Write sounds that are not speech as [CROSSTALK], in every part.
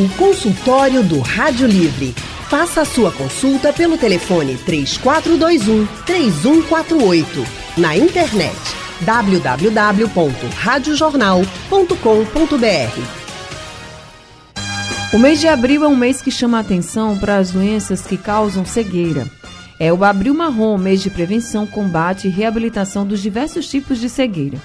O consultório do Rádio Livre. Faça a sua consulta pelo telefone 3421 3148. Na internet www.radiojornal.com.br. O mês de abril é um mês que chama a atenção para as doenças que causam cegueira. É o Abril Marrom, mês de prevenção, combate e reabilitação dos diversos tipos de cegueira.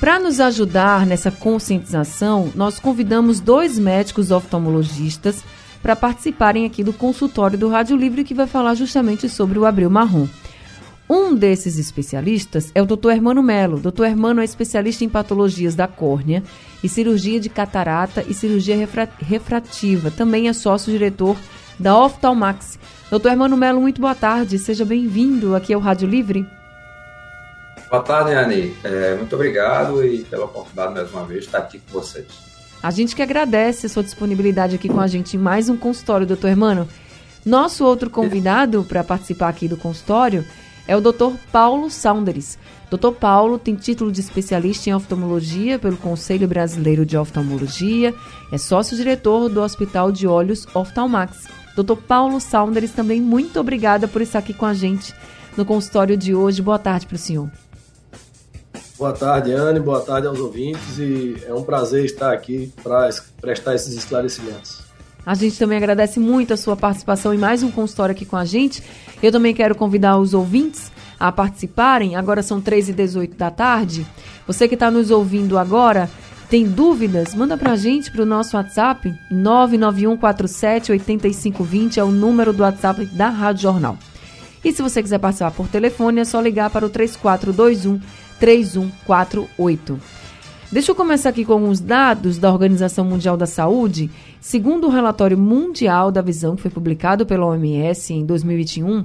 Para nos ajudar nessa conscientização, nós convidamos dois médicos oftalmologistas para participarem aqui do consultório do Rádio Livre que vai falar justamente sobre o Abril Marrom. Um desses especialistas é o Dr. Hermano Melo. Dr. Hermano é especialista em patologias da córnea e cirurgia de catarata e cirurgia refrativa. Também é sócio-diretor da Oftalmax. Dr. Hermano Melo, muito boa tarde. Seja bem-vindo aqui ao Rádio Livre. Boa tarde, Anne. É, muito obrigado e pela oportunidade mais uma vez de estar aqui com vocês. A gente que agradece a sua disponibilidade aqui com a gente em mais um consultório, doutor Hermano. Nosso outro convidado para participar aqui do consultório é o Dr. Paulo Saunders. Dr. Paulo tem título de especialista em oftalmologia pelo Conselho Brasileiro de Oftalmologia, é sócio-diretor do Hospital de Olhos Oftalmax. Dr. Paulo Saunders, também muito obrigada por estar aqui com a gente no consultório de hoje. Boa tarde para o senhor. Boa tarde, Anne. Boa tarde aos ouvintes. E é um prazer estar aqui para prestar esses esclarecimentos. A gente também agradece muito a sua participação em mais um consultório aqui com a gente. Eu também quero convidar os ouvintes a participarem. Agora são 3 e 18 da tarde. Você que está nos ouvindo agora, tem dúvidas? Manda para a gente para o nosso WhatsApp 991478520 é o número do WhatsApp da Rádio Jornal. E se você quiser participar por telefone, é só ligar para o 3421 3148. Deixa eu começar aqui com alguns dados da Organização Mundial da Saúde. Segundo o relatório mundial da visão que foi publicado pela OMS em 2021,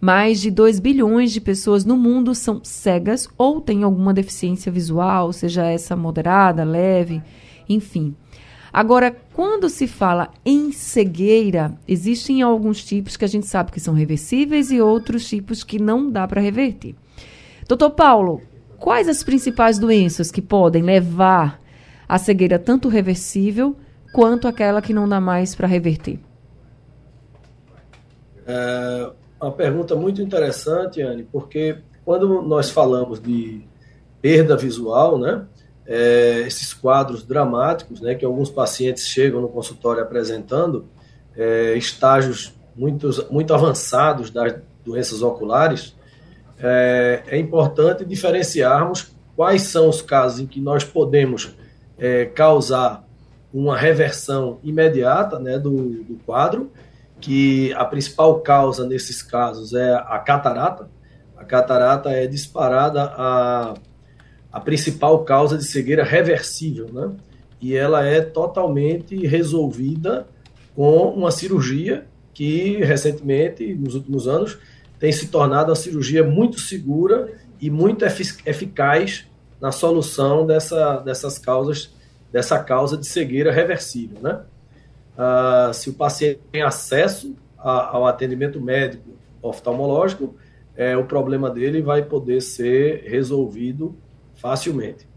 mais de 2 bilhões de pessoas no mundo são cegas ou têm alguma deficiência visual, seja essa moderada, leve, enfim. Agora, quando se fala em cegueira, existem alguns tipos que a gente sabe que são reversíveis e outros tipos que não dá para reverter. Doutor Paulo, Quais as principais doenças que podem levar à cegueira tanto reversível quanto aquela que não dá mais para reverter? É uma pergunta muito interessante, Anne, porque quando nós falamos de perda visual, né, é, esses quadros dramáticos, né, que alguns pacientes chegam no consultório apresentando, é, estágios muito, muito avançados das doenças oculares, é, é importante diferenciarmos quais são os casos em que nós podemos é, causar uma reversão imediata né, do, do, quadro, que a principal causa nesses casos é a catarata. A catarata é disparada a, a principal causa de cegueira reversível, né? E ela é totalmente resolvida com uma cirurgia que recentemente, nos últimos anos, tem se tornado uma cirurgia muito segura e muito eficaz na solução dessa, dessas causas, dessa causa de cegueira reversível. Né? Ah, se o paciente tem acesso a, ao atendimento médico oftalmológico, é, o problema dele vai poder ser resolvido facilmente.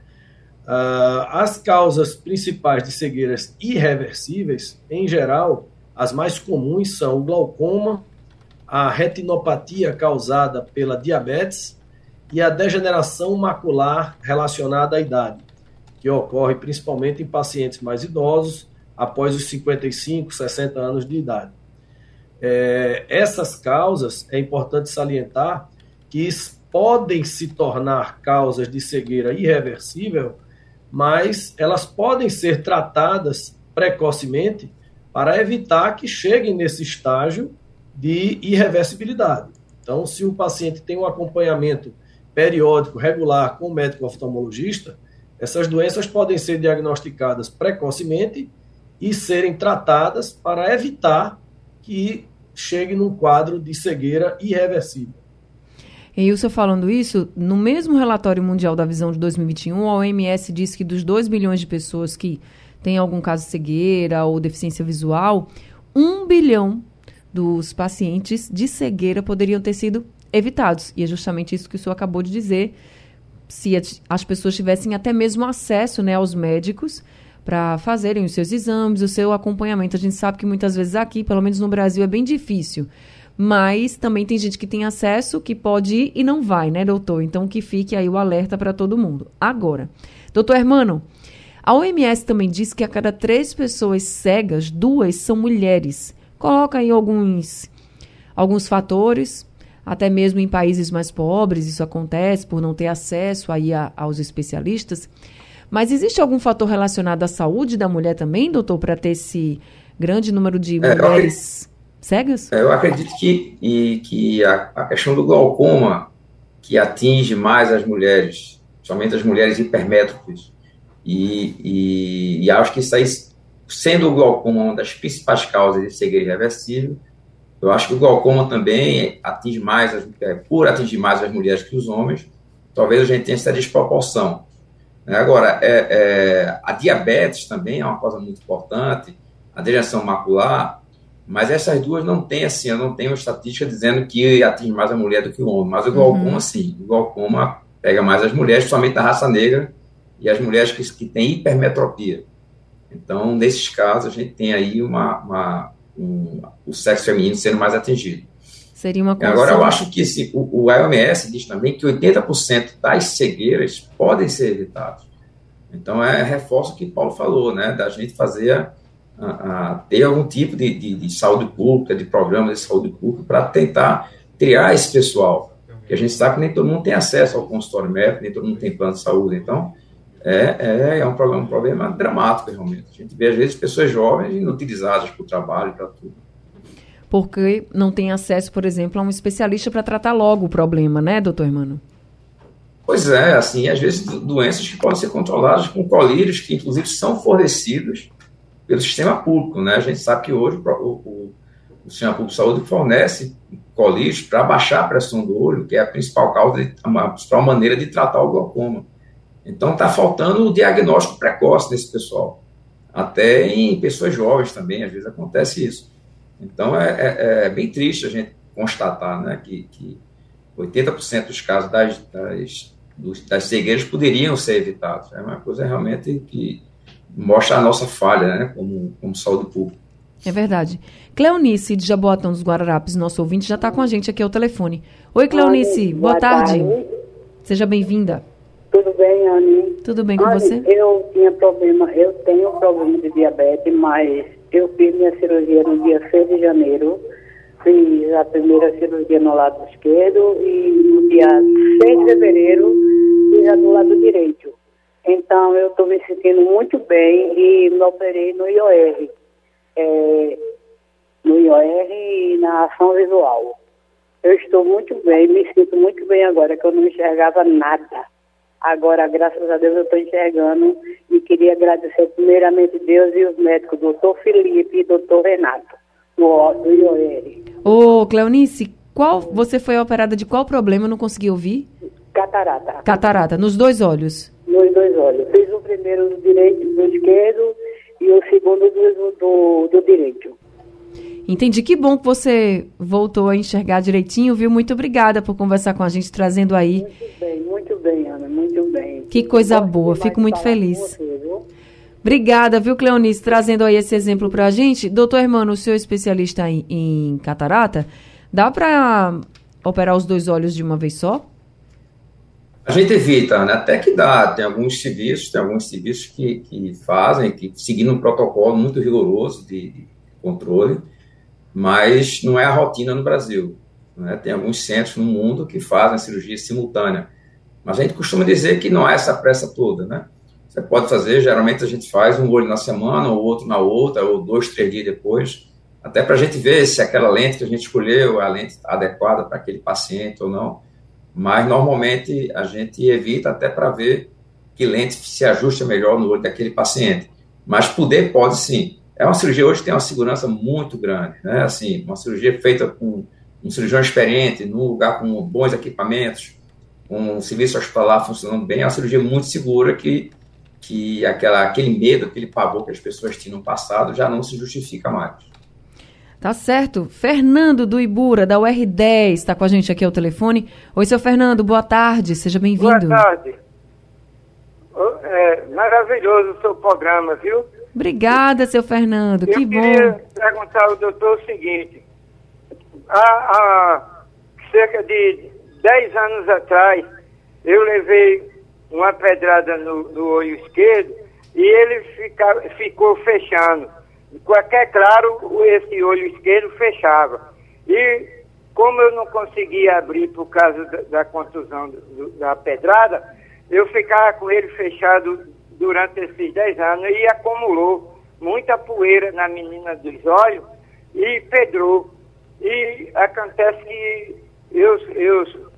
Ah, as causas principais de cegueiras irreversíveis, em geral, as mais comuns são o glaucoma, a retinopatia causada pela diabetes e a degeneração macular relacionada à idade, que ocorre principalmente em pacientes mais idosos, após os 55, 60 anos de idade. É, essas causas, é importante salientar que podem se tornar causas de cegueira irreversível, mas elas podem ser tratadas precocemente para evitar que cheguem nesse estágio de irreversibilidade. Então, se o paciente tem um acompanhamento periódico, regular com o médico oftalmologista, essas doenças podem ser diagnosticadas precocemente e serem tratadas para evitar que chegue num quadro de cegueira irreversível. E o senhor falando isso, no mesmo relatório mundial da visão de 2021, a OMS diz que dos 2 bilhões de pessoas que têm algum caso de cegueira ou deficiência visual, 1 bilhão dos pacientes de cegueira poderiam ter sido evitados. E é justamente isso que o senhor acabou de dizer. Se as pessoas tivessem até mesmo acesso né, aos médicos para fazerem os seus exames, o seu acompanhamento. A gente sabe que muitas vezes aqui, pelo menos no Brasil, é bem difícil. Mas também tem gente que tem acesso, que pode ir e não vai, né, doutor? Então que fique aí o alerta para todo mundo. Agora, doutor Hermano, a OMS também diz que a cada três pessoas cegas, duas são mulheres. Coloca aí alguns, alguns fatores, até mesmo em países mais pobres isso acontece por não ter acesso aí a, aos especialistas. Mas existe algum fator relacionado à saúde da mulher também, doutor, para ter esse grande número de é, mulheres cegas? É, eu acredito que, e, que a, a, questão do glaucoma, que atinge mais as mulheres, somente as mulheres hipermétropes, e, e, e, acho que isso aí, sendo o glaucoma uma das principais causas de cegueira irreversível, eu acho que o glaucoma também atinge mais, as, é, por atingir mais as mulheres que os homens, talvez a gente tenha essa desproporção. Né? Agora, é, é, a diabetes também é uma coisa muito importante, a degeneração macular, mas essas duas não tem assim, eu não tenho uma estatística dizendo que atinge mais a mulher do que o homem, mas o uhum. glaucoma uhum. sim, o glaucoma pega mais as mulheres, principalmente da raça negra e as mulheres que, que têm hipermetropia. Então, nesses casos, a gente tem aí uma, uma um, o sexo feminino sendo mais atingido. Seria uma Agora, eu acho que esse, o, o IOMS diz também que 80% das cegueiras podem ser evitadas. Então, é reforço o que Paulo falou, né, da gente fazer, a, a, ter algum tipo de, de, de, saúde pública, de programa de saúde pública, para tentar criar esse pessoal. Porque a gente sabe que nem todo mundo tem acesso ao consultório médico, nem todo mundo tem plano de saúde. Então, é, é, é um, problema, um problema dramático, realmente. A gente vê, às vezes, pessoas jovens inutilizadas para o trabalho, para tudo porque não tem acesso, por exemplo, a um especialista para tratar logo o problema, né, doutor Hermano? Pois é, assim, às vezes doenças que podem ser controladas com colírios que, inclusive, são fornecidos pelo sistema público, né? A gente sabe que hoje o, o, o sistema público de saúde fornece colírios para baixar a pressão do olho, que é a principal causa, de, a principal maneira de tratar o glaucoma. Então, está faltando o diagnóstico precoce desse pessoal. Até em pessoas jovens também, às vezes acontece isso. Então é, é, é bem triste a gente constatar né, que, que 80% dos casos das, das, dos, das cegueiras poderiam ser evitados. É uma coisa realmente que mostra a nossa falha né, como, como saúde pública. É verdade. Cleonice, de Jaboatão dos Guararapes, nosso ouvinte, já está com a gente aqui ao telefone. Oi, Cleonice, Oi, boa, boa tarde. tarde. Seja bem-vinda. Tudo bem, Anne? Tudo bem com você? Eu tinha problema, eu tenho problema de diabetes, mas eu fiz minha cirurgia no dia 6 de janeiro. Fiz a primeira cirurgia no lado esquerdo e no dia 6 de fevereiro fiz a do lado direito. Então eu estou me sentindo muito bem e me operei no IOR. É, no IOR e na ação visual. Eu estou muito bem, me sinto muito bem agora, que eu não enxergava nada. Agora, graças a Deus, eu estou enxergando e queria agradecer primeiramente Deus e os médicos, doutor Felipe e doutor Renato, do, do IOR. Ô, Cleonice, qual, você foi operada de qual problema? Eu não consegui ouvir? Catarata. Catarata, nos dois olhos? Nos dois olhos. Fiz o primeiro do direito, do esquerdo, e o segundo do, do, do direito. Entendi. Que bom que você voltou a enxergar direitinho, viu? Muito obrigada por conversar com a gente, trazendo aí. Muito bem, muito bem, Ana, muito. Que coisa boa, fico muito feliz. Você, viu? Obrigada, viu, Cleonice, trazendo aí esse exemplo para a gente. Doutor Hermano, o seu especialista em, em catarata, dá para operar os dois olhos de uma vez só? A gente evita, né? até que dá. Tem alguns serviços, tem alguns serviços que, que fazem, que seguindo um protocolo muito rigoroso de, de controle, mas não é a rotina no Brasil. Né? Tem alguns centros no mundo que fazem cirurgia simultânea, mas a gente costuma dizer que não é essa pressa toda, né? Você pode fazer, geralmente a gente faz um olho na semana, ou outro na outra, ou dois, três dias depois, até para a gente ver se aquela lente que a gente escolheu é a lente adequada para aquele paciente ou não. Mas normalmente a gente evita até para ver que lente se ajusta melhor no olho daquele paciente. Mas poder pode sim. É uma cirurgia hoje que tem uma segurança muito grande, né? Assim, uma cirurgia feita com um cirurgião experiente, num lugar com bons equipamentos, um serviço hospitalar funcionando bem, é uma cirurgia muito segura que, que aquela, aquele medo, aquele pavor que as pessoas tinham no passado já não se justifica mais. Tá certo. Fernando do Ibura, da UR10, está com a gente aqui ao telefone. Oi, seu Fernando, boa tarde, seja bem-vindo. Boa tarde. É maravilhoso o seu programa, viu? Obrigada, seu Fernando, Eu que bom. queria perguntar ao doutor o seguinte. Há, há cerca de 10 anos atrás, eu levei uma pedrada no, no olho esquerdo e ele fica, ficou fechando. Qualquer claro, esse olho esquerdo fechava. E como eu não conseguia abrir por causa da, da contusão do, da pedrada, eu ficava com ele fechado durante esses 10 anos e acumulou muita poeira na menina dos olhos e pedrou. E acontece que eu, eu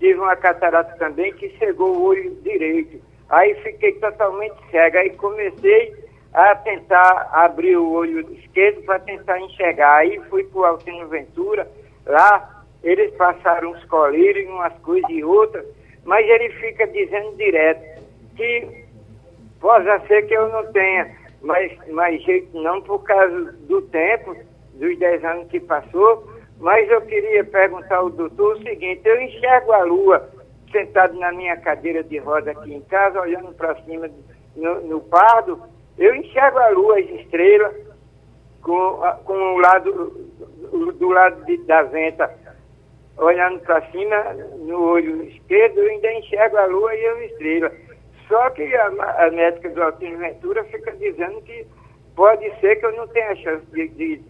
tive uma catarata também que cegou o olho direito. Aí fiquei totalmente cega. Aí comecei a tentar abrir o olho esquerdo para tentar enxergar. Aí fui para o Altino Ventura, lá eles passaram uns colírios, umas coisas e outras, mas ele fica dizendo direto que Pode ser que eu não tenha mais, mais jeito não por causa do tempo, dos 10 anos que passou, mas eu queria perguntar ao doutor o seguinte, eu enxergo a lua sentado na minha cadeira de roda aqui em casa, olhando para cima no, no, pardo, eu enxergo a lua, as estrelas, com, com o lado do lado de, da venta, olhando para cima no olho esquerdo, eu ainda enxergo a lua e as estrelas. Só que a, a médica do Altino Ventura fica dizendo que pode ser que eu não tenha chance de, de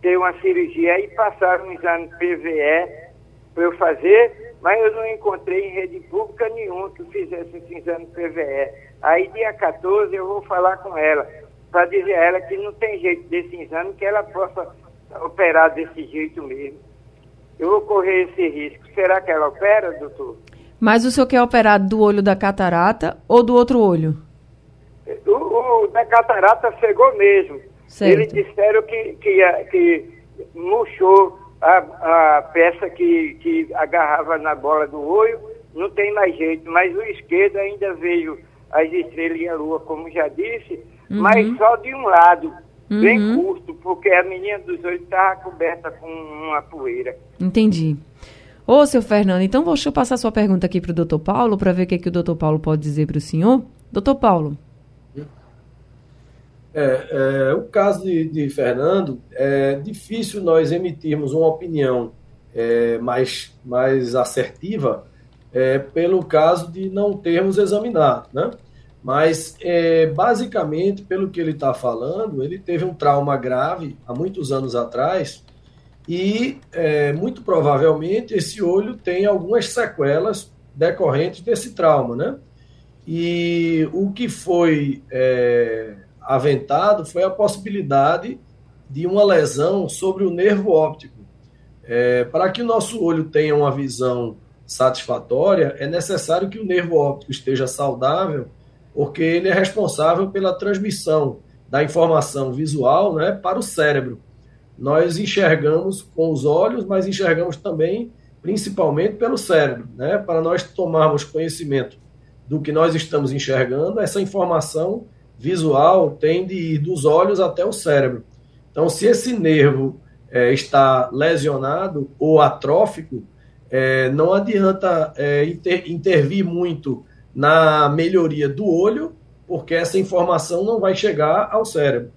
ter uma cirurgia e passar um exame PVE para eu fazer, mas eu não encontrei em rede pública nenhuma que fizesse esse exame PVE. Aí dia 14 eu vou falar com ela, para dizer a ela que não tem jeito desse exame, que ela possa operar desse jeito mesmo. Eu vou correr esse risco. Será que ela opera, doutor? Mas o senhor quer operar do olho da catarata ou do outro olho? O, o da catarata cegou mesmo. Certo. Eles disseram que, que, que murchou a, a peça que, que agarrava na bola do olho, não tem mais jeito. Mas o esquerdo ainda veio as estrelas e a lua, como já disse, uhum. mas só de um lado, uhum. bem curto, porque a menina dos olhos estava coberta com uma poeira. Entendi. Ô, seu Fernando, então deixa eu passar sua pergunta aqui para o doutor Paulo, para ver o que, é que o doutor Paulo pode dizer para o senhor. Doutor Paulo. É, é, o caso de, de, Fernando, é difícil nós emitirmos uma opinião é, mais, mais assertiva é, pelo caso de não termos examinado, né? Mas, é, basicamente, pelo que ele está falando, ele teve um trauma grave há muitos anos atrás e é, muito provavelmente esse olho tem algumas sequelas decorrentes desse trauma, né? E o que foi aventado foi a possibilidade de uma lesão sobre o nervo óptico. É, para que o nosso olho tenha uma visão satisfatória, é necessário que o nervo óptico esteja saudável, porque ele é responsável pela transmissão da informação visual né, para o cérebro nós enxergamos com os olhos, mas enxergamos também, principalmente, pelo cérebro. Né? Para nós tomarmos conhecimento do que nós estamos enxergando, essa informação visual tem de ir dos olhos até o cérebro. Então, se esse nervo é, está lesionado ou atrófico, é, não adianta é, inter, intervir muito na melhoria do olho, porque essa informação não vai chegar ao cérebro.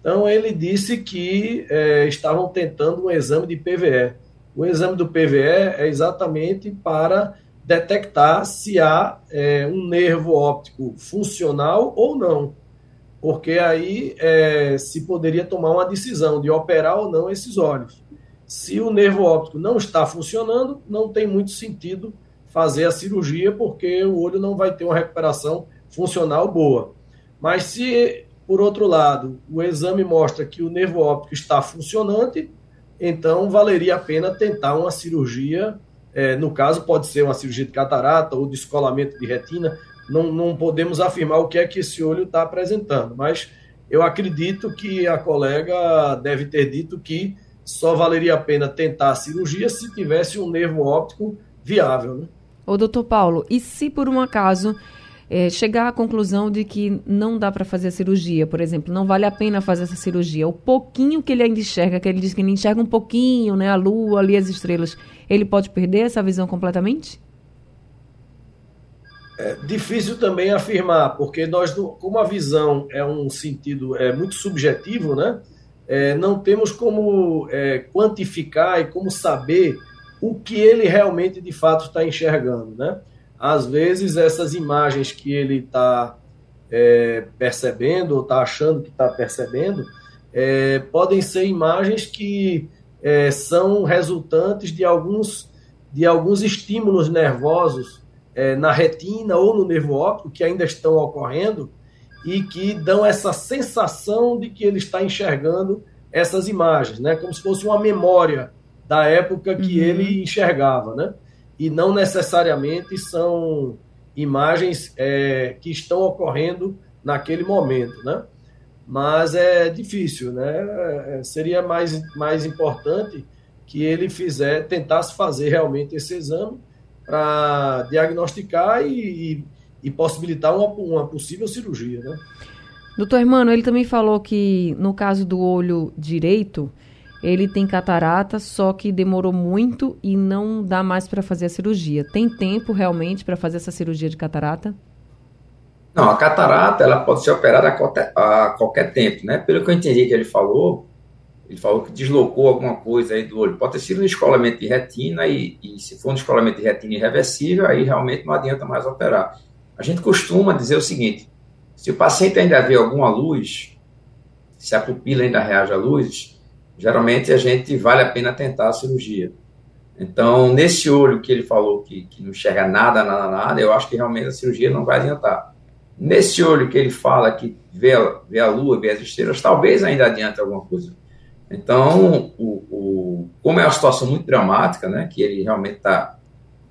Então, ele disse que é, estavam tentando um exame de PVE. O exame do PVE é exatamente para detectar se há é, um nervo óptico funcional ou não, porque aí é, se poderia tomar uma decisão de operar ou não esses olhos. Se o nervo óptico não está funcionando, não tem muito sentido fazer a cirurgia, porque o olho não vai ter uma recuperação funcional boa. Mas se por outro lado, o exame mostra que o nervo óptico está funcionante, então valeria a pena tentar uma cirurgia. É, no caso, pode ser uma cirurgia de catarata ou descolamento de retina. Não, não podemos afirmar o que é que esse olho está apresentando, mas eu acredito que a colega deve ter dito que só valeria a pena tentar a cirurgia se tivesse um nervo óptico viável. Né? Ô, doutor Paulo, e se por um acaso é, chegar à conclusão de que não dá para fazer a cirurgia, por exemplo, não vale a pena fazer essa cirurgia. O pouquinho que ele ainda enxerga, que ele diz que ele enxerga um pouquinho, né, a lua, ali as estrelas, ele pode perder essa visão completamente? É difícil também afirmar, porque nós, como a visão é um sentido é muito subjetivo, né? É, não temos como é, quantificar e como saber o que ele realmente de fato está enxergando, né? Às vezes essas imagens que ele está é, percebendo ou está achando que está percebendo é, podem ser imagens que é, são resultantes de alguns de alguns estímulos nervosos é, na retina ou no nervo óptico que ainda estão ocorrendo e que dão essa sensação de que ele está enxergando essas imagens, né? Como se fosse uma memória da época que uhum. ele enxergava, né? E não necessariamente são imagens é, que estão ocorrendo naquele momento, né? Mas é difícil, né? É, seria mais, mais importante que ele fizer, tentasse fazer realmente esse exame para diagnosticar e, e, possibilitar uma, uma possível cirurgia, né? Doutor Hermano, ele também falou que no caso do olho direito, ele tem catarata, só que demorou muito e não dá mais para fazer a cirurgia. Tem tempo realmente para fazer essa cirurgia de catarata? Não, a catarata ela pode ser operada a qualquer, a qualquer tempo, né? Pelo que eu entendi que ele falou, ele falou que deslocou alguma coisa aí do olho. Pode ter sido um escolamento de retina e, e se for um escolamento de retina irreversível, aí realmente não adianta mais operar. A gente costuma dizer o seguinte: se o paciente ainda vê alguma luz, se a pupila ainda reage à luz, geralmente a gente vale a pena tentar a cirurgia. Então, nesse olho que ele falou que, que não enxerga nada, nada, nada, eu acho que realmente a cirurgia não vai adiantar. Nesse olho que ele fala que vê, vê a lua, vê as estrelas, talvez ainda adiante alguma coisa. Então, o, o, como é uma situação muito dramática, né, que ele realmente está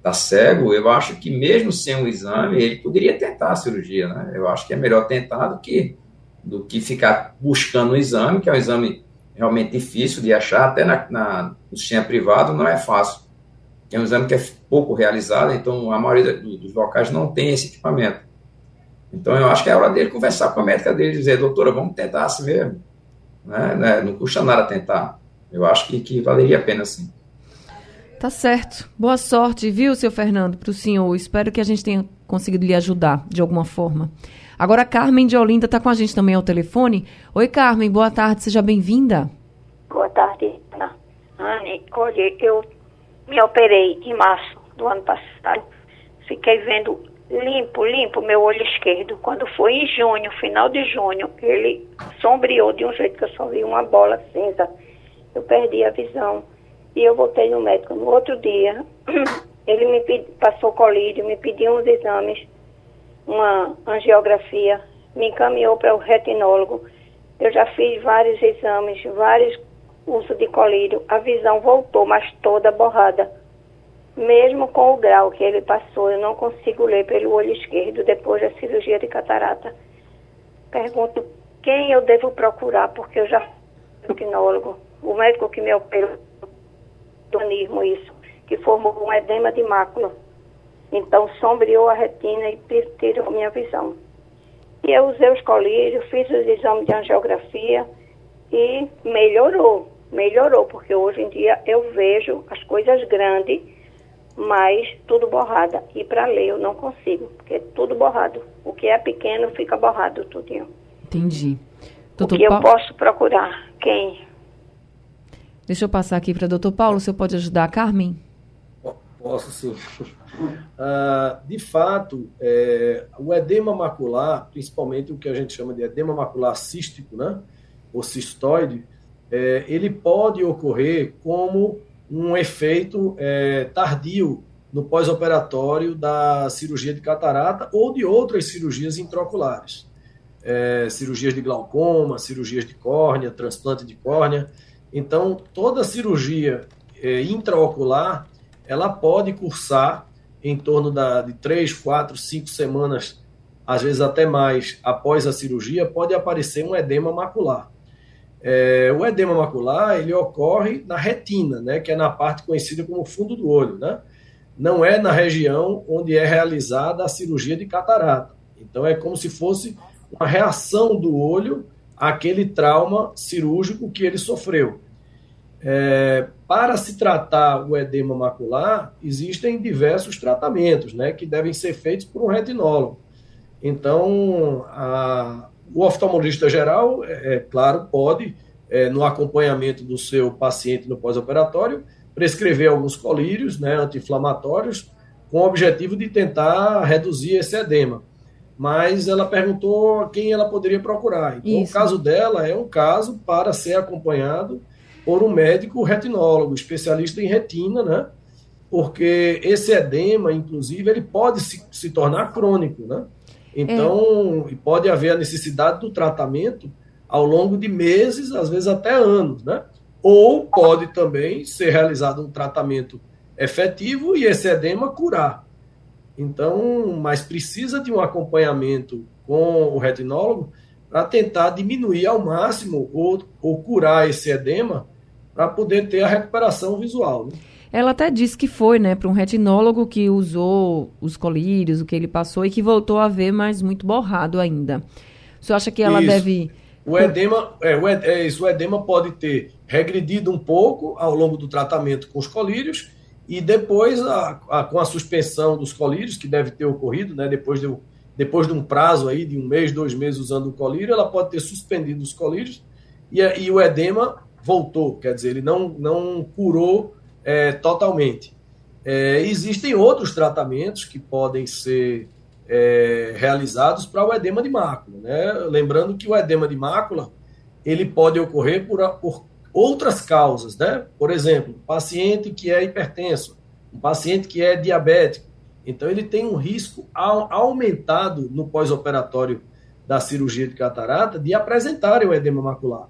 tá cego, eu acho que mesmo sem o exame, ele poderia tentar a cirurgia. Né? Eu acho que é melhor tentar do que, do que ficar buscando o exame, que é um exame realmente difícil de achar, até na, na, no sistema privado não é fácil. É um exame que é pouco realizado, então a maioria dos locais não tem esse equipamento. Então eu acho que é hora dele conversar com a médica dele e dizer, doutora, vamos tentar assim mesmo. Né? né? Não custa nada tentar. Eu acho que, que valeria a pena sim. Tá certo. Boa sorte, viu, seu Fernando, para o senhor. Espero que a gente tenha conseguido lhe ajudar de alguma forma. Agora, a Carmen de Olinda está com a gente também ao telefone. Oi, Carmen, boa tarde, seja bem-vinda. Boa tarde, Ana. Anne, olha, eu me operei em março do ano passado. Fiquei vendo limpo, limpo meu olho esquerdo. Quando foi em junho, final de junho, ele sombreou de um jeito que eu só vi uma bola cinza. Eu perdi a visão. E eu voltei no médico. No outro dia, [CLEARS THROAT] ele me pedi, passou colírio, me pediu uns exames, uma angiografia, me encaminhou para o retinólogo. Eu já fiz vários exames, vários usos de colírio. A visão voltou, mas toda borrada mesmo com o grau que ele passou, eu não consigo ler pelo olho esquerdo depois da cirurgia de catarata. Pergunto quem eu devo procurar, porque eu já fui tecnólogo, o médico que me operou, isso, que formou um edema de mácula. Então sombreou a retina e tirou minha visão. E eu usei os colírios, fiz os exames de angiografia e melhorou, melhorou, porque hoje em dia eu vejo as coisas grandes mas tudo borrada. E para ler eu não consigo, porque é tudo borrado. O que é pequeno fica borrado tudinho. Entendi. Doutor o que pa... eu posso procurar? Quem? Deixa eu passar aqui para doutor Paulo, você pode ajudar a Carmen? Posso sim. Uh, [LAUGHS] de fato, é, o edema macular, principalmente o que a gente chama de edema macular cístico, né, ou cistoide, é, ele pode ocorrer como um efeito é, tardio no pós-operatório da cirurgia de catarata ou de outras cirurgias intraoculares. É, cirurgias de glaucoma, cirurgias de córnea, transplante de córnea. Então, toda cirurgia é, intraocular, ela pode cursar em torno da, de três, quatro, cinco semanas, às vezes até mais, após a cirurgia, pode aparecer um edema macular. É, o edema macular ele ocorre na retina, né, que é na parte conhecida como fundo do olho, né? Não é na região onde é realizada a cirurgia de catarata. Então é como se fosse uma reação do olho àquele trauma cirúrgico que ele sofreu. É, para se tratar o edema macular, existem diversos tratamentos né, que devem ser feitos por um retinólogo. Então, a, o oftalmologista geral, é, é claro, pode, é, no acompanhamento do seu paciente no pós-operatório, prescrever alguns colírios né, anti-inflamatórios com o objetivo de tentar reduzir esse edema. Mas ela perguntou quem ela poderia procurar. Então, Isso. o caso dela é um caso para ser acompanhado por um médico retinólogo, especialista em retina, né? Porque esse edema, inclusive, ele pode se, se tornar crônico, né? Então, é. pode haver a necessidade do tratamento ao longo de meses, às vezes até anos, né? Ou pode também ser realizado um tratamento efetivo e esse edema curar. Então, mas precisa de um acompanhamento com o retinólogo para tentar diminuir ao máximo ou, ou curar esse edema para poder ter a recuperação visual. Né? Ela até disse que foi, né, para um retinólogo que usou os colírios, o que ele passou, e que voltou a ver, mas muito borrado ainda. O senhor acha que ela isso. deve. O edema, é, o, é isso, o edema pode ter regredido um pouco ao longo do tratamento com os colírios, e depois, a, a, com a suspensão dos colírios, que deve ter ocorrido, né, depois, de, depois de um prazo aí de um mês, dois meses usando o colírio, ela pode ter suspendido os colírios, e, e o edema voltou, quer dizer, ele não, não curou é, totalmente. É, existem outros tratamentos que podem ser é, realizados para o edema de mácula. Né? Lembrando que o edema de mácula ele pode ocorrer por, por outras causas. Né? Por exemplo, paciente que é hipertenso, um paciente que é diabético. Então, ele tem um risco aumentado no pós-operatório da cirurgia de catarata de apresentarem o edema macular.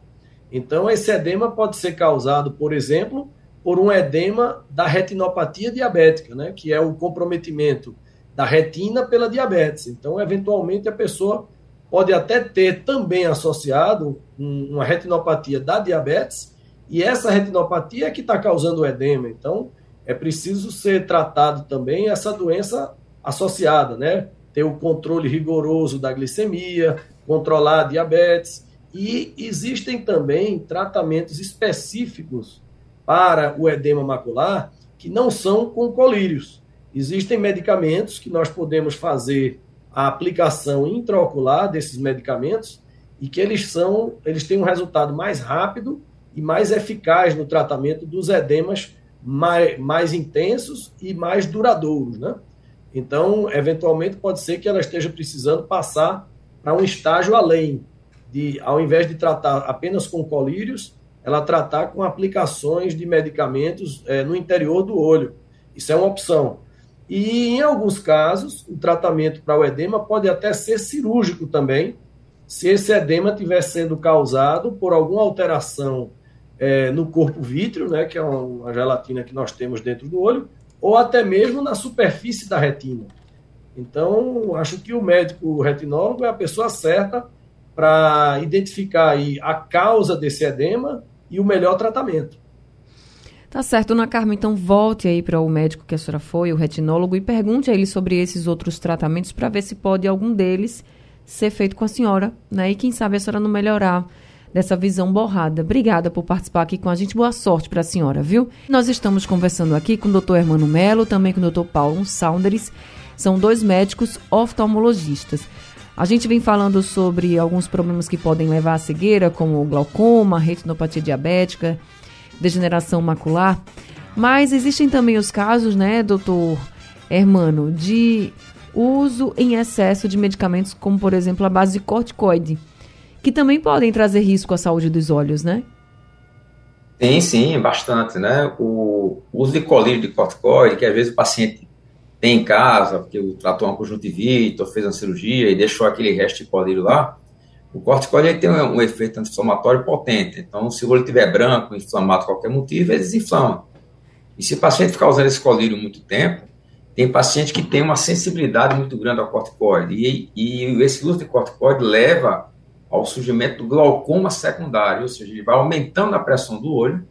Então, esse edema pode ser causado, por exemplo, por um edema da retinopatia diabética, né, que é o comprometimento da retina pela diabetes. Então, eventualmente, a pessoa pode até ter também associado uma retinopatia da diabetes, e essa retinopatia é que está causando o edema. Então, é preciso ser tratado também essa doença associada, né? Ter o controle rigoroso da glicemia, controlar a diabetes e existem também tratamentos específicos para o edema macular que não são com colírios. Existem medicamentos que nós podemos fazer a aplicação intraocular desses medicamentos e que eles são, eles têm um resultado mais rápido e mais eficaz no tratamento dos edemas mais, mais intensos e mais duradouros, né? Então, eventualmente pode ser que ela esteja precisando passar para um estágio além, de, ao invés de tratar apenas com colírios, ela tratar com aplicações de medicamentos é, no interior do olho. Isso é uma opção. E, em alguns casos, o tratamento para o edema pode até ser cirúrgico também, se esse edema estiver sendo causado por alguma alteração é, no corpo vítreo, né, que é uma, gelatina que nós temos dentro do olho, ou até mesmo na superfície da retina. Então, acho que o médico retinólogo é a pessoa certa para identificar aí a causa desse edema e o melhor tratamento. Tá certo, Dona Carmen, então volte aí para o médico que a senhora foi, o retinólogo, e pergunte a ele sobre esses outros tratamentos para ver se pode algum deles ser feito com a senhora, né? E quem sabe a senhora não melhorar dessa visão borrada. Obrigada por participar aqui com a gente. Boa sorte para a senhora, viu? Nós estamos conversando aqui com o doutor Hermano Melo, também com o doutor Paulo Saunders. São dois médicos oftalmologistas. A gente vem falando sobre alguns problemas que podem levar à cegueira, como glaucoma, retinopatia diabética, degeneração macular. Mas existem também os casos, né, doutor Hermano, de uso em excesso de medicamentos, como por exemplo a base de corticoide, que também podem trazer risco à saúde dos olhos, né? Sim, sim, bastante, né? O uso de colírio de corticoide, que às vezes o paciente tem em casa, porque tratou uma conjuntivite, ou fez uma cirurgia e deixou aquele resto de colírio lá, o corticoide tem um, um efeito anti-inflamatório potente. Então, se o olho estiver branco, inflamado por qualquer motivo, ele desinflama. E se o paciente ficar usando esse colírio muito tempo, tem paciente que tem uma sensibilidade muito grande ao corticoide. E, e esse uso de corticoide leva ao surgimento do glaucoma secundário, ou seja, ele vai aumentando a pressão do olho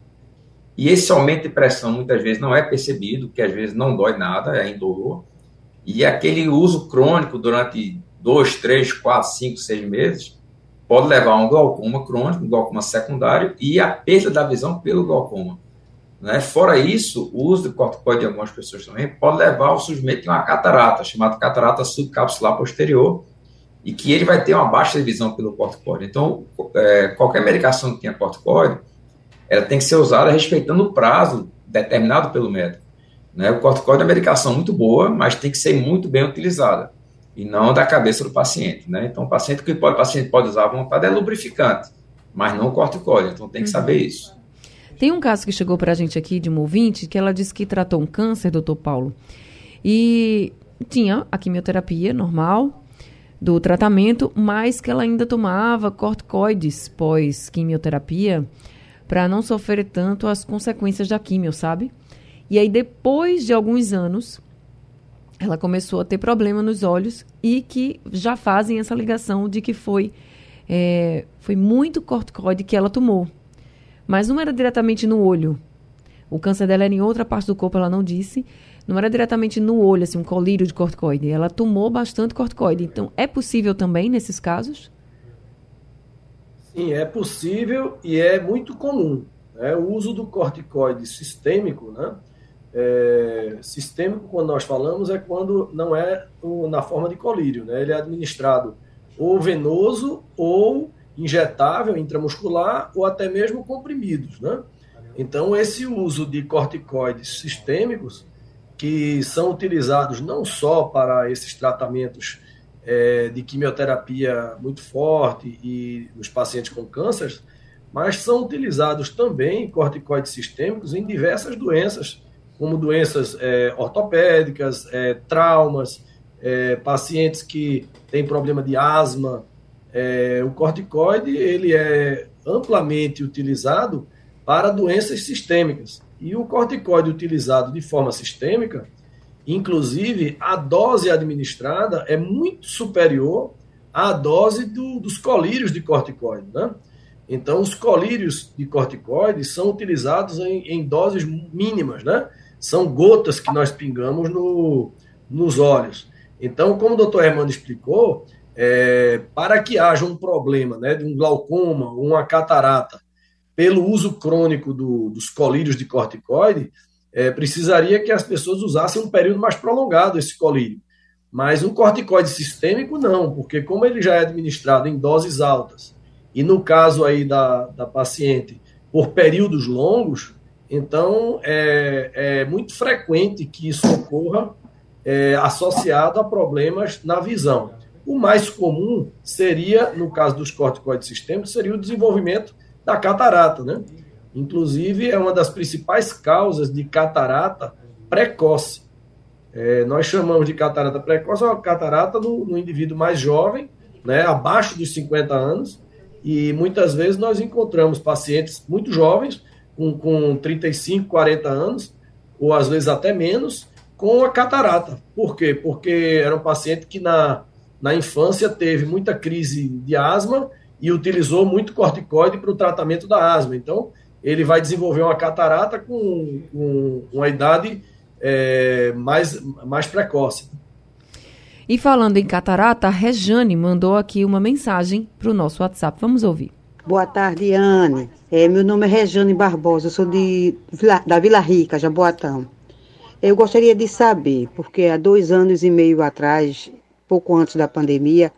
e esse aumento de pressão muitas vezes não é percebido, que às vezes não dói nada, é indolor. E aquele uso crônico durante dois, três, quatro, cinco, seis meses pode levar a um glaucoma crônico, um glaucoma secundário e a perda da visão pelo glaucoma. Né? Fora isso, o uso de corticoide em algumas pessoas também pode levar ao surgimento de uma catarata, chamada catarata subcapsular posterior, e que ele vai ter uma baixa visão pelo corticoide. Então, é, qualquer medicação que tenha corticoide, ela tem que ser usada respeitando o prazo determinado pelo médico. Né? O corticoide é uma medicação muito boa, mas tem que ser muito bem utilizada e não da cabeça do paciente. Né? Então, o paciente que pode, paciente pode usar à vontade é lubrificante, mas não corticoide. Então, tem que saber isso. Tem um caso que chegou para a gente aqui de uma ouvinte que ela disse que tratou um câncer, doutor Paulo, e tinha a quimioterapia normal do tratamento, mas que ela ainda tomava corticoides pós-quimioterapia para não sofrer tanto as consequências da quimio, sabe? E aí, depois de alguns anos, ela começou a ter problema nos olhos e que já fazem essa ligação de que foi, é, foi muito corticoide que ela tomou. Mas não era diretamente no olho. O câncer dela era em outra parte do corpo, ela não disse. Não era diretamente no olho, assim, um colírio de corticoide. Ela tomou bastante corticoide. Então, é possível também nesses casos? Sim, é possível e é muito comum. Né? O uso do corticoide sistêmico, né? É, sistêmico, quando nós falamos, é quando não é o, na forma de colírio, né? Ele é administrado ou venoso ou injetável, intramuscular ou até mesmo comprimidos, né? Então, esse uso de corticoides sistêmicos, que são utilizados não só para esses tratamentos é, de quimioterapia muito forte e nos pacientes com câncer, mas são utilizados também corticoides sistêmicos em diversas doenças como doenças é, ortopédicas, é, traumas, é, pacientes que têm problema de asma. É, o corticoide ele é amplamente utilizado para doenças sistêmicas. E o corticoide utilizado de forma sistêmica, inclusive a dose administrada é muito superior à dose do, dos colírios de corticoide. Né? Então, os colírios de corticoide são utilizados em, em doses mínimas, né? são gotas que nós pingamos no, nos olhos. Então, como o doutor Hermano explicou, é, para que haja um problema né, de um glaucoma, uma catarata, pelo uso crônico do, dos colírios de corticoide, é, precisaria que as pessoas usassem um período mais prolongado esse colírio. Mas um corticoide sistêmico não, porque como ele já é administrado em doses altas, e no caso aí da, da paciente, por períodos longos, então, é, é muito frequente que isso ocorra é, associado a problemas na visão. O mais comum seria, no caso dos corticoides sistêmicos, seria o desenvolvimento da catarata, né? Inclusive, é uma das principais causas de catarata precoce. É, nós chamamos de catarata precoce uma catarata no, no indivíduo mais jovem, né, abaixo dos 50 anos, e muitas vezes nós encontramos pacientes muito jovens com, com 35, 40 anos, ou às vezes até menos, com a catarata. Por quê? Porque era um paciente que na, na infância teve muita crise de asma e utilizou muito corticoide para o tratamento da asma. Então, ele vai desenvolver uma catarata com, com uma idade é, mais, mais precoce. E falando em catarata, a Rejane mandou aqui uma mensagem para o nosso WhatsApp. Vamos ouvir. Boa tarde, Anne. É, meu nome é Regiane Barbosa, eu sou de, da Vila Rica, Jaboatão. Eu gostaria de saber, porque há dois anos e meio atrás, pouco antes da pandemia,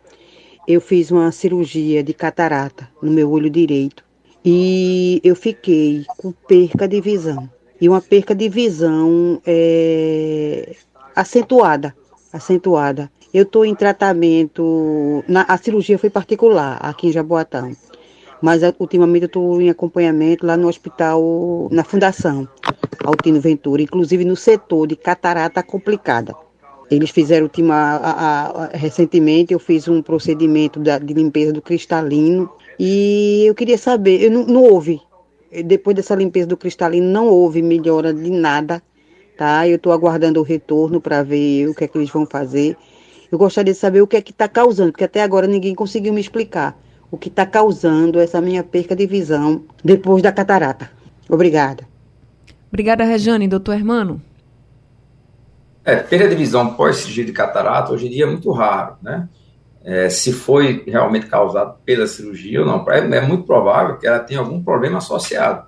eu fiz uma cirurgia de catarata no meu olho direito e eu fiquei com perca de visão. E uma perca de visão é, acentuada, acentuada. Eu estou em tratamento, na, a cirurgia foi particular aqui em Jaboatão mas ultimamente eu estou em acompanhamento lá no hospital, na Fundação Altino Ventura, inclusive no setor de catarata complicada. Eles fizeram ultima, a, a, recentemente, eu fiz um procedimento da, de limpeza do cristalino e eu queria saber, eu não, não houve, depois dessa limpeza do cristalino, não houve melhora de nada, tá? Eu estou aguardando o retorno para ver o que é que eles vão fazer. Eu gostaria de saber o que é que está causando, porque até agora ninguém conseguiu me explicar o que está causando essa minha perca de visão depois da catarata. Obrigada. Obrigada, Rejane. Doutor Hermano? É, perda de visão pós-cirurgia de catarata hoje em dia é muito raro, né? É, se foi realmente causado pela cirurgia ou não. É, é muito provável que ela tenha algum problema associado.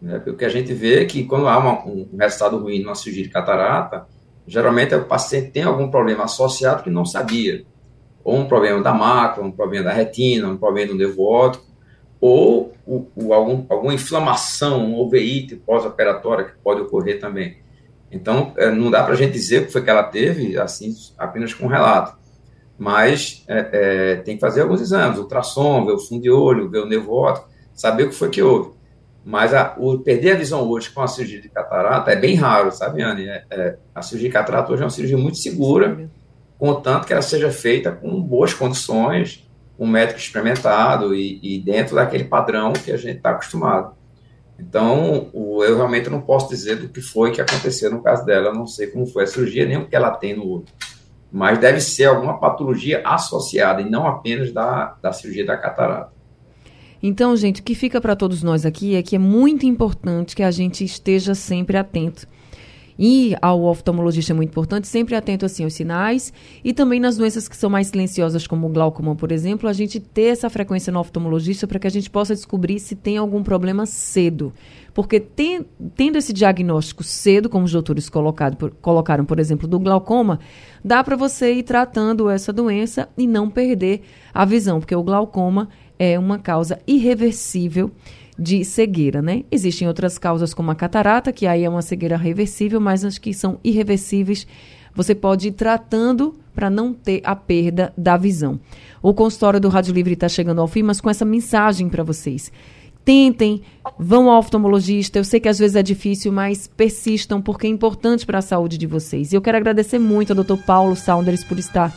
Né? Porque a gente vê é que quando há uma, um resultado ruim numa cirurgia de catarata, geralmente o paciente tem algum problema associado que não sabia. Ou um problema da mácula, um problema da retina, um problema do nervo óptico, ou algum, alguma inflamação, um oveíte pós-operatória que pode ocorrer também. Então, é, não dá para a gente dizer o que foi que ela teve, assim, apenas com relato mas é, é, tem que fazer alguns exames, ultrassom, ver o fundo de olho, ver o nervo óptico, saber o que foi que houve. Mas a, o perder a visão hoje com a cirurgia de catarata é bem raro, sabe, Anne? É, é, a cirurgia de catarata hoje é uma cirurgia muito segura, contanto que ela seja feita com boas condições, um médico experimentado e, e dentro daquele padrão que a gente está acostumado. Então, o, eu realmente não posso dizer do que foi que aconteceu no caso dela, eu não sei como foi a cirurgia, nem o que ela tem no olho mas deve ser alguma patologia associada e não apenas da, da cirurgia da catarata. Então, gente, o que fica para todos nós aqui é que é muito importante que a gente esteja sempre atento. E ao oftalmologista é muito importante, sempre atento assim aos sinais e também nas doenças que são mais silenciosas, como o glaucoma, por exemplo, a gente ter essa frequência no oftalmologista para que a gente possa descobrir se tem algum problema cedo. Porque tem, tendo esse diagnóstico cedo, como os doutores colocado, por, colocaram, por exemplo, do glaucoma, dá para você ir tratando essa doença e não perder a visão, porque o glaucoma é uma causa irreversível de cegueira, né? Existem outras causas como a catarata, que aí é uma cegueira reversível, mas as que são irreversíveis, você pode ir tratando para não ter a perda da visão. O consultório do Rádio Livre está chegando ao fim, mas com essa mensagem para vocês tentem, vão ao oftalmologista. Eu sei que às vezes é difícil, mas persistam, porque é importante para a saúde de vocês. E eu quero agradecer muito ao Dr. Paulo Saunders por estar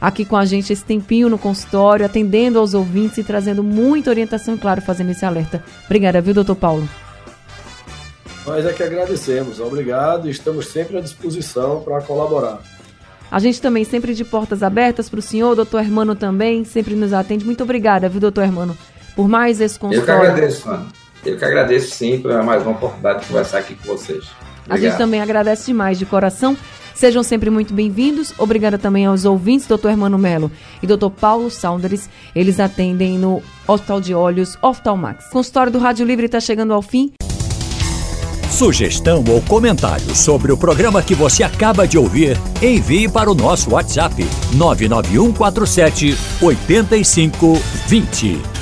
aqui com a gente esse tempinho no consultório, atendendo aos ouvintes e trazendo muita orientação, claro, fazendo esse alerta. Obrigada, viu, doutor Paulo? Nós é que agradecemos. Obrigado e estamos sempre à disposição para colaborar. A gente também sempre de portas abertas para o senhor, doutor Hermano também, sempre nos atende. Muito obrigada, viu, doutor Hermano? por mais esse consultório. Eu que agradeço, Ana. Eu que agradeço sim por mais uma oportunidade de conversar aqui com vocês. Obrigado. A gente também agradece demais de coração. Sejam sempre muito bem-vindos. Obrigada também aos ouvintes, doutor Hermano Melo e doutor Paulo Saunders. Eles atendem no Hospital de Olhos Oftalmax. O consultório do Rádio Livre está chegando ao fim. Sugestão ou comentário sobre o programa que você acaba de ouvir, envie para o nosso WhatsApp 99147 8520.